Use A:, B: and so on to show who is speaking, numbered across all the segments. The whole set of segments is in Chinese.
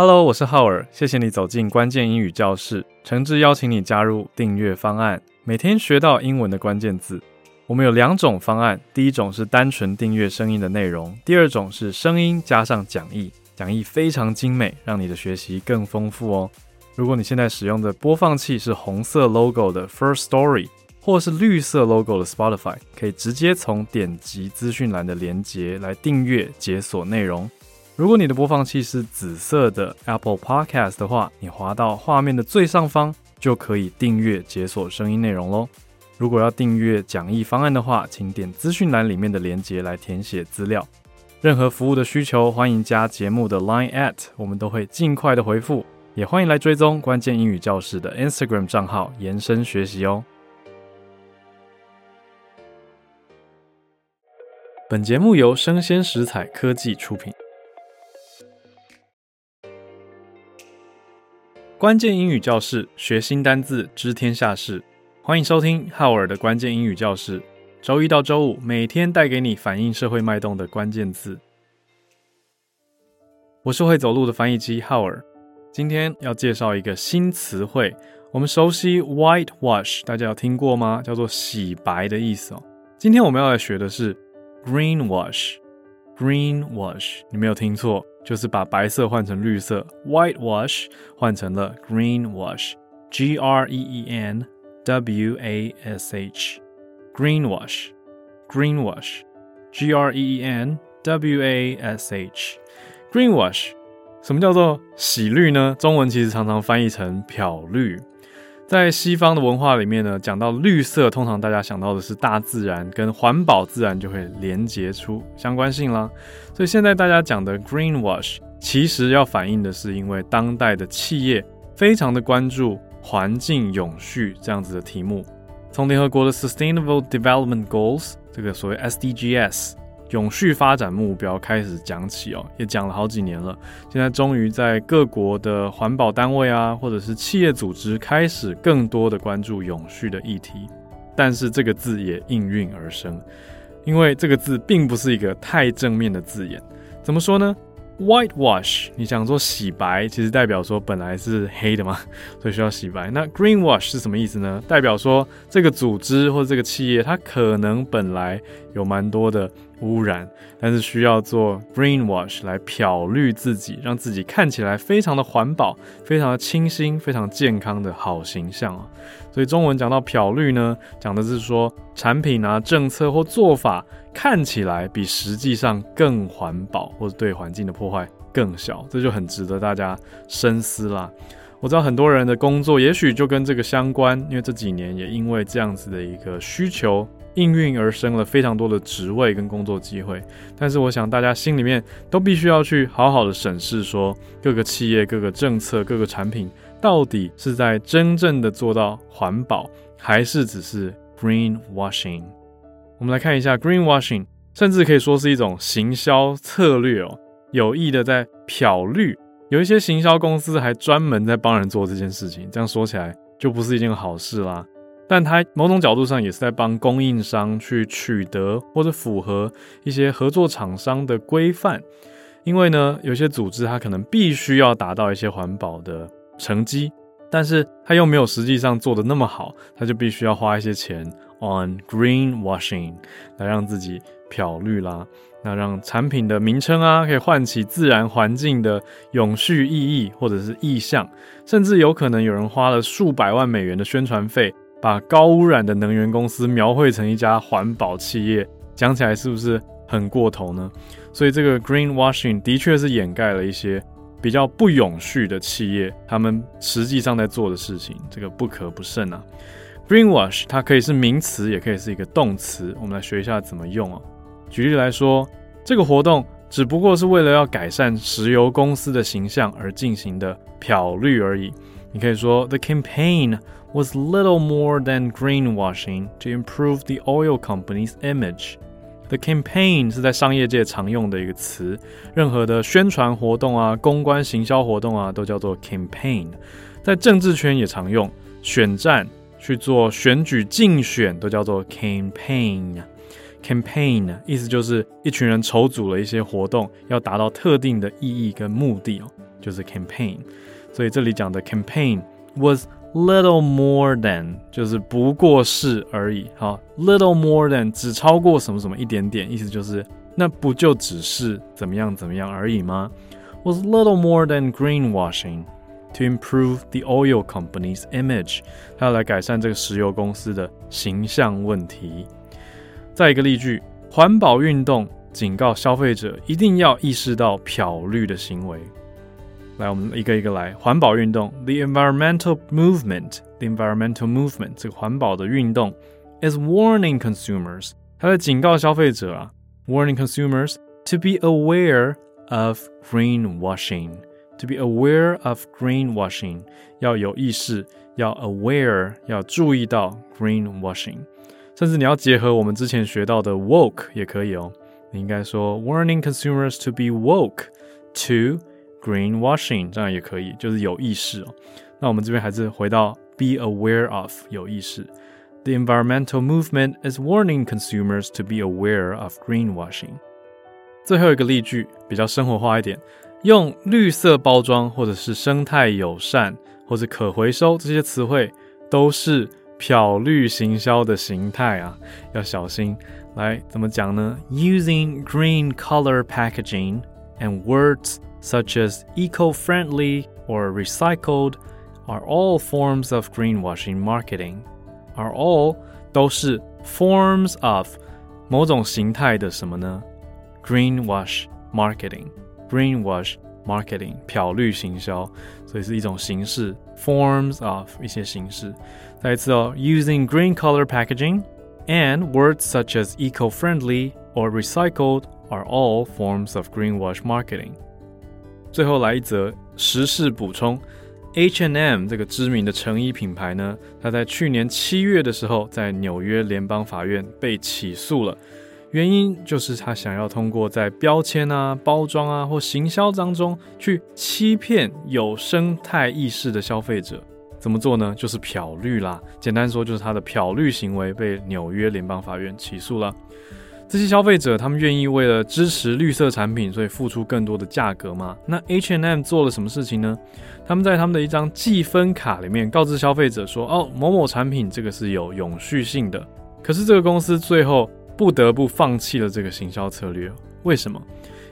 A: Hello，我是浩尔，谢谢你走进关键英语教室，诚挚邀请你加入订阅方案，每天学到英文的关键字。我们有两种方案，第一种是单纯订阅声音的内容，第二种是声音加上讲义，讲义非常精美，让你的学习更丰富哦。如果你现在使用的播放器是红色 logo 的 First Story，或是绿色 logo 的 Spotify，可以直接从点击资讯栏的连接来订阅解锁内容。如果你的播放器是紫色的 Apple Podcast 的话，你滑到画面的最上方就可以订阅解锁声音内容喽。如果要订阅讲义方案的话，请点资讯栏里面的链接来填写资料。任何服务的需求，欢迎加节目的 Line at，我们都会尽快的回复。也欢迎来追踪关键英语教室的 Instagram 账号，延伸学习哦。本节目由生鲜食材科技出品。关键英语教室，学新单字，知天下事。欢迎收听浩尔的关键英语教室。周一到周五，每天带给你反映社会脉动的关键字。我是会走路的翻译机浩尔。今天要介绍一个新词汇。我们熟悉 whitewash，大家有听过吗？叫做洗白的意思哦。今天我们要来学的是 greenwash。greenwash，你没有听错。就是把白色换成绿色，whitewash 换成了 greenwash，G R E E N W A S H，greenwash，greenwash，G R E E N W A S H，greenwash，什么叫做洗绿呢？中文其实常常翻译成漂绿。在西方的文化里面呢，讲到绿色，通常大家想到的是大自然跟环保，自然就会连结出相关性啦。所以现在大家讲的 greenwash，其实要反映的是，因为当代的企业非常的关注环境永续这样子的题目，从联合国的 Sustainable Development Goals 这个所谓 SDGs。永续发展目标开始讲起哦，也讲了好几年了。现在终于在各国的环保单位啊，或者是企业组织开始更多的关注永续的议题。但是这个字也应运而生，因为这个字并不是一个太正面的字眼。怎么说呢？Whitewash，你想说洗白，其实代表说本来是黑的嘛，所以需要洗白。那 Greenwash 是什么意思呢？代表说这个组织或者这个企业，它可能本来有蛮多的污染，但是需要做 Greenwash 来漂绿自己，让自己看起来非常的环保、非常的清新、非常健康的好形象啊。所以中文讲到漂绿呢，讲的是说产品啊、政策或做法看起来比实际上更环保，或者对环境的破坏更小，这就很值得大家深思啦。我知道很多人的工作也许就跟这个相关，因为这几年也因为这样子的一个需求应运而生了非常多的职位跟工作机会。但是我想大家心里面都必须要去好好的审视，说各个企业、各个政策、各个产品。到底是在真正的做到环保，还是只是 greenwashing？我们来看一下 greenwashing，甚至可以说是一种行销策略哦，有意的在漂绿。有一些行销公司还专门在帮人做这件事情，这样说起来就不是一件好事啦。但它某种角度上也是在帮供应商去取得或者符合一些合作厂商的规范，因为呢，有些组织它可能必须要达到一些环保的。成绩，但是它又没有实际上做的那么好，它就必须要花一些钱 on greenwashing 来让自己漂绿啦，那让产品的名称啊可以唤起自然环境的永续意义或者是意向，甚至有可能有人花了数百万美元的宣传费，把高污染的能源公司描绘成一家环保企业，讲起来是不是很过头呢？所以这个 greenwashing 的确是掩盖了一些。比较不永续的企业，他们实际上在做的事情，这个不可不慎啊。Greenwash 它可以是名词，也可以是一个动词。我们来学一下怎么用啊。举例来说，这个活动只不过是为了要改善石油公司的形象而进行的漂绿而已。你可以说，The campaign was little more than greenwashing to improve the oil company's image. The campaign 是在商业界常用的一个词，任何的宣传活动啊、公关行销活动啊，都叫做 campaign。在政治圈也常用，选战去做选举竞选都叫做 campaign。campaign 意思就是一群人筹组了一些活动，要达到特定的意义跟目的哦。 就是 campaign。所以这里讲的 campaign was little more than，就是不过是而已。好，little more than 只超过什么什么一点点，意思就是那不就只是怎么样怎么样而已吗？Was little more than greenwashing to improve the oil company's image，它要来改善这个石油公司的形象问题。再一个例句，环保运动警告消费者一定要意识到漂绿的行为。来，我们一个一个来。环保运动，the environmental movement，the environmental movement，这个环保的运动，is warning consumers，它在警告消费者啊，warning consumers to be aware of greenwashing，to be aware of greenwashing，要有意识，要 aware，要注意到 greenwashing，甚至你要结合我们之前学到的 woke 也可以哦，你应该说 warning consumers to be woke to Greenwashing 这样也可以，就是有意识哦。那我们这边还是回到 be aware of 有意识。The environmental movement is warning consumers to be aware of greenwashing。最后一个例句比较生活化一点，用绿色包装或者是生态友善或者可回收这些词汇，都是漂绿行销的形态啊，要小心。来，怎么讲呢？Using green color packaging and words such as eco-friendly or recycled are all forms of greenwashing marketing. Are all 都是 forms of 某种形态的什么呢？Greenwash marketing. Greenwash marketing 漂绿行销，所以是一种形式。Forms of 一些形式。再一次哦，using green color packaging and words such as eco-friendly or recycled are all forms of greenwash marketing. 最后来一则时事补充：H&M 这个知名的成衣品牌呢，它在去年七月的时候，在纽约联邦法院被起诉了。原因就是他想要通过在标签啊、包装啊或行销当中去欺骗有生态意识的消费者。怎么做呢？就是漂绿啦。简单说，就是他的漂绿行为被纽约联邦法院起诉了。这些消费者，他们愿意为了支持绿色产品，所以付出更多的价格吗？那 H and M 做了什么事情呢？他们在他们的一张积分卡里面告知消费者说：“哦，某某产品这个是有永续性的。”可是这个公司最后不得不放弃了这个行销策略。为什么？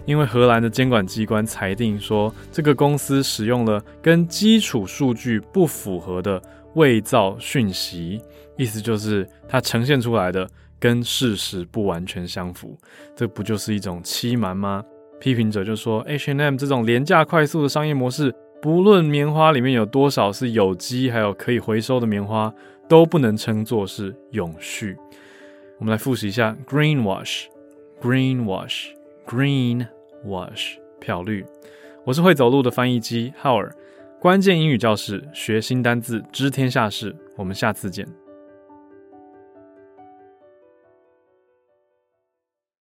A: 因为荷兰的监管机关裁定说，这个公司使用了跟基础数据不符合的伪造讯息，意思就是它呈现出来的。跟事实不完全相符，这不就是一种欺瞒吗？批评者就说，H and M 这种廉价快速的商业模式，不论棉花里面有多少是有机，还有可以回收的棉花，都不能称作是永续。我们来复习一下：greenwash，greenwash，greenwash，漂绿。我是会走路的翻译机 Howard，关键英语教室，学新单字，知天下事。我们下次见。